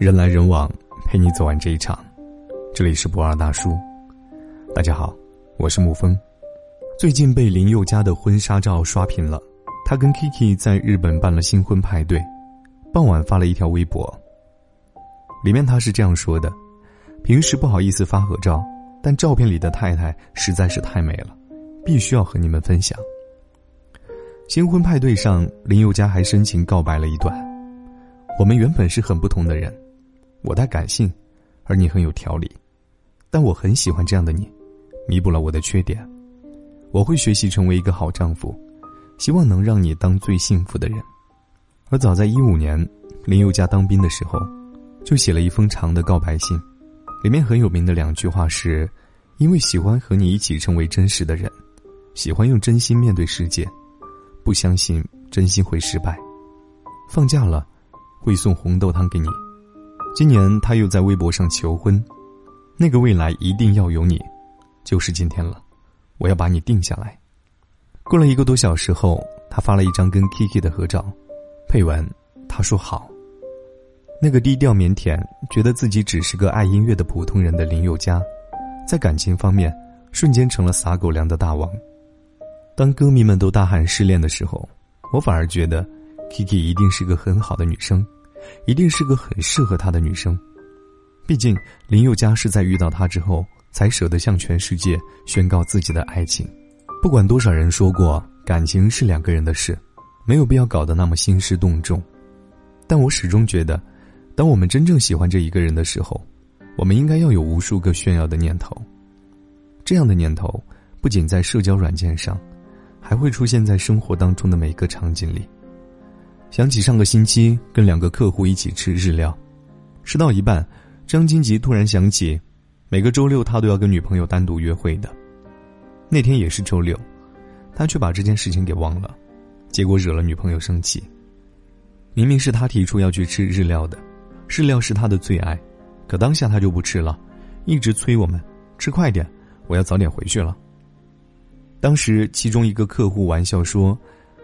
人来人往，陪你走完这一场。这里是不二大叔，大家好，我是沐风。最近被林宥嘉的婚纱照刷屏了，他跟 Kiki 在日本办了新婚派对，傍晚发了一条微博，里面他是这样说的：“平时不好意思发合照，但照片里的太太实在是太美了，必须要和你们分享。”新婚派对上，林宥嘉还深情告白了一段：“我们原本是很不同的人，我太感性，而你很有条理，但我很喜欢这样的你，弥补了我的缺点。”我会学习成为一个好丈夫，希望能让你当最幸福的人。而早在一五年，林宥嘉当兵的时候，就写了一封长的告白信，里面很有名的两句话是：“因为喜欢和你一起成为真实的人，喜欢用真心面对世界，不相信真心会失败。放假了，会送红豆汤给你。今年他又在微博上求婚，那个未来一定要有你，就是今天了。”我要把你定下来。过了一个多小时后，他发了一张跟 Kiki 的合照，配文他说好。那个低调腼腆、觉得自己只是个爱音乐的普通人的林宥嘉，在感情方面瞬间成了撒狗粮的大王。当歌迷们都大喊失恋的时候，我反而觉得 Kiki 一定是个很好的女生，一定是个很适合他的女生。毕竟林宥嘉是在遇到他之后。才舍得向全世界宣告自己的爱情。不管多少人说过感情是两个人的事，没有必要搞得那么兴师动众。但我始终觉得，当我们真正喜欢这一个人的时候，我们应该要有无数个炫耀的念头。这样的念头不仅在社交软件上，还会出现在生活当中的每个场景里。想起上个星期跟两个客户一起吃日料，吃到一半，张金吉突然想起。每个周六，他都要跟女朋友单独约会的。那天也是周六，他却把这件事情给忘了，结果惹了女朋友生气。明明是他提出要去吃日料的，日料是他的最爱，可当下他就不吃了，一直催我们吃快点，我要早点回去了。当时其中一个客户玩笑说：“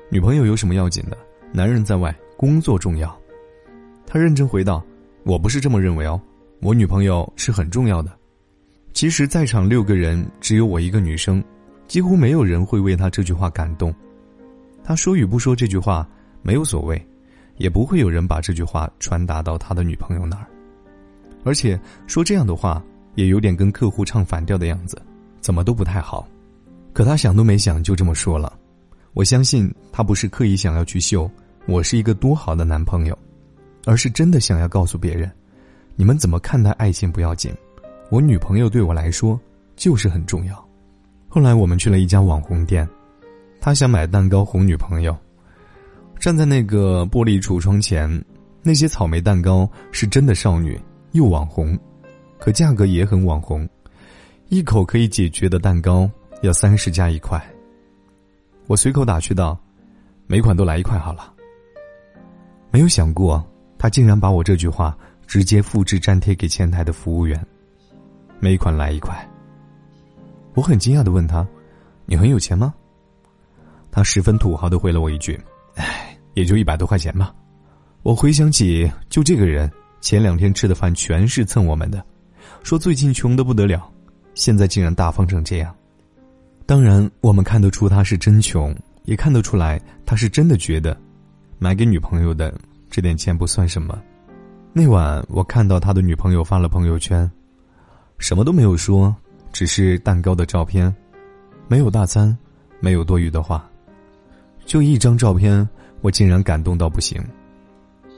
女朋友有什么要紧的？男人在外，工作重要。”他认真回道：“我不是这么认为哦，我女朋友是很重要的。”其实，在场六个人只有我一个女生，几乎没有人会为他这句话感动。他说与不说这句话没有所谓，也不会有人把这句话传达到他的女朋友那儿。而且说这样的话，也有点跟客户唱反调的样子，怎么都不太好。可他想都没想就这么说了。我相信他不是刻意想要去秀我是一个多好的男朋友，而是真的想要告诉别人，你们怎么看待爱情不要紧。我女朋友对我来说就是很重要。后来我们去了一家网红店，他想买蛋糕哄女朋友。站在那个玻璃橱窗前，那些草莓蛋糕是真的少女又网红，可价格也很网红，一口可以解决的蛋糕要三十加一块。我随口打趣道：“每款都来一块好了。”没有想过，他竟然把我这句话直接复制粘贴给前台的服务员。每款来一块。我很惊讶的问他：“你很有钱吗？”他十分土豪的回了我一句：“哎，也就一百多块钱吧。”我回想起，就这个人前两天吃的饭全是蹭我们的，说最近穷的不得了，现在竟然大方成这样。当然，我们看得出他是真穷，也看得出来他是真的觉得，买给女朋友的这点钱不算什么。那晚我看到他的女朋友发了朋友圈。什么都没有说，只是蛋糕的照片，没有大餐，没有多余的话，就一张照片，我竟然感动到不行。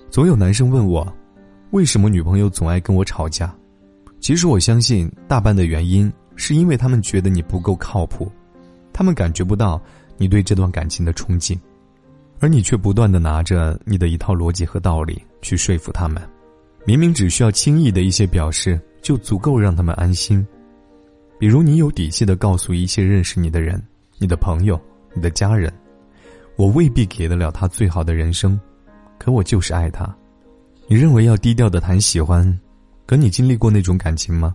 总有男生问我，为什么女朋友总爱跟我吵架？其实我相信，大半的原因是因为他们觉得你不够靠谱，他们感觉不到你对这段感情的憧憬，而你却不断的拿着你的一套逻辑和道理去说服他们，明明只需要轻易的一些表示。就足够让他们安心。比如，你有底气的告诉一切认识你的人、你的朋友、你的家人，我未必给得了他最好的人生，可我就是爱他。你认为要低调的谈喜欢，可你经历过那种感情吗？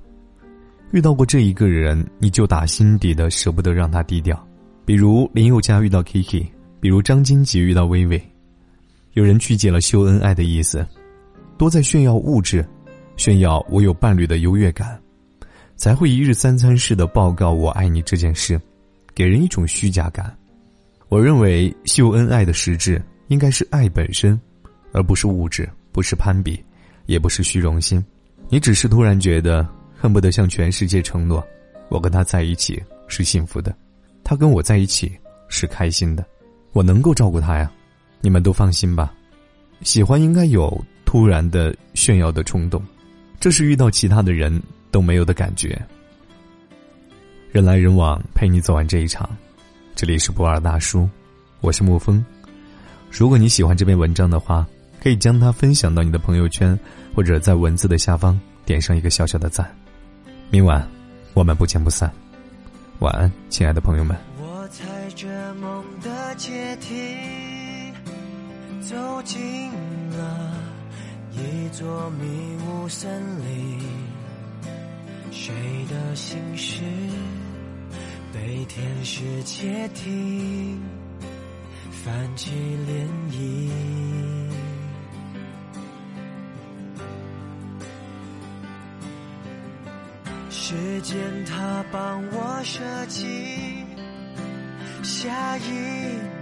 遇到过这一个人，你就打心底的舍不得让他低调。比如林宥嘉遇到 Kiki，比如张金吉遇到薇薇，有人曲解了秀恩爱的意思，多在炫耀物质。炫耀我有伴侣的优越感，才会一日三餐式的报告我爱你这件事，给人一种虚假感。我认为秀恩爱的实质应该是爱本身，而不是物质，不是攀比，也不是虚荣心。你只是突然觉得恨不得向全世界承诺，我跟他在一起是幸福的，他跟我在一起是开心的，我能够照顾他呀。你们都放心吧。喜欢应该有突然的炫耀的冲动，这是遇到其他的人都没有的感觉。人来人往，陪你走完这一场。这里是不二大叔，我是沐风。如果你喜欢这篇文章的话，可以将它分享到你的朋友圈，或者在文字的下方点上一个小小的赞。明晚我们不见不散。晚安，亲爱的朋友们。我踩着梦的阶梯。走进了一座迷雾森林，谁的心事被天使窃听，泛起涟漪。时间它帮我设计，下一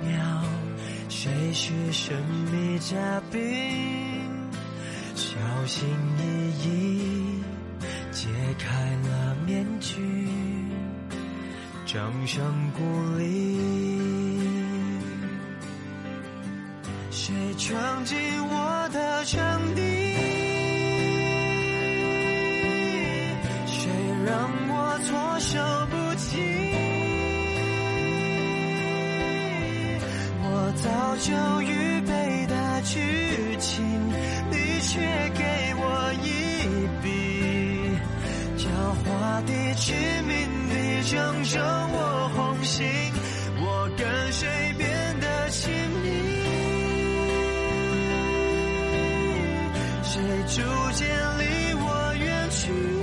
秒。谁是神秘嘉宾？小心翼翼揭开了面具，掌声鼓励。谁闯进我的场地？手不起，我？早就预备的剧情，你却给我一笔，狡猾的、致命的，正中我红心，我跟谁变得亲密？谁逐渐离我远去？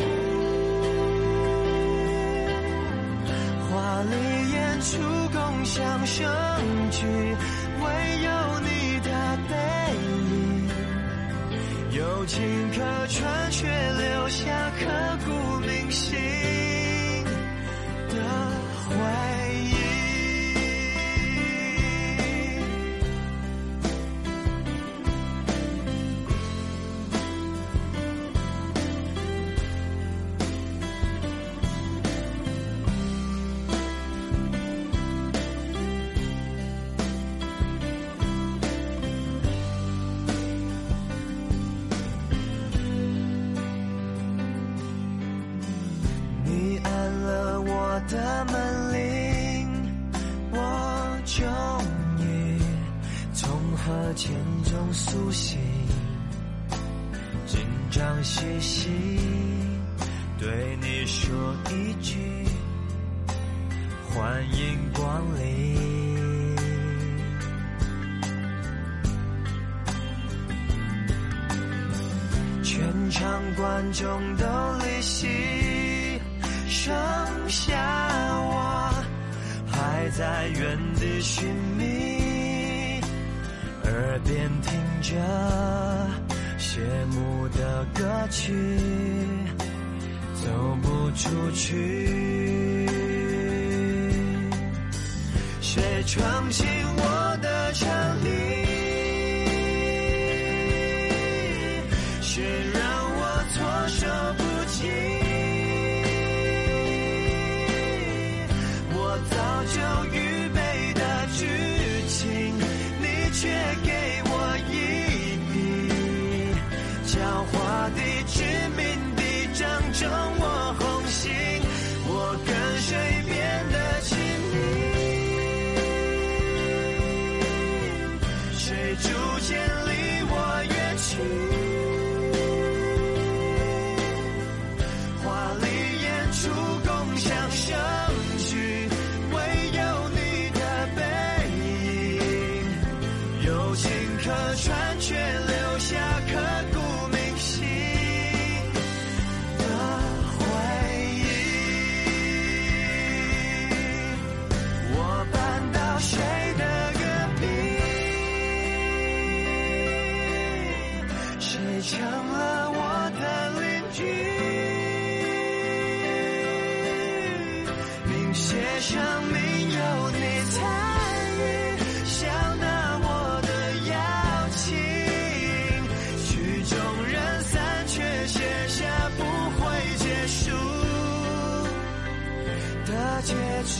丽演出，共享盛举。唯有中苏醒，紧张兮兮对你说一句欢迎光临。全场观众都离席。剩下我还在原地寻觅，边听着谢幕的歌曲，走不出去。谁闯进我的场地？狡猾的、致命的，掌中我红心，我。跟。成了我的。句，明写上名有你参与，笑纳我的邀请，曲终人散却写下不会结束的结局。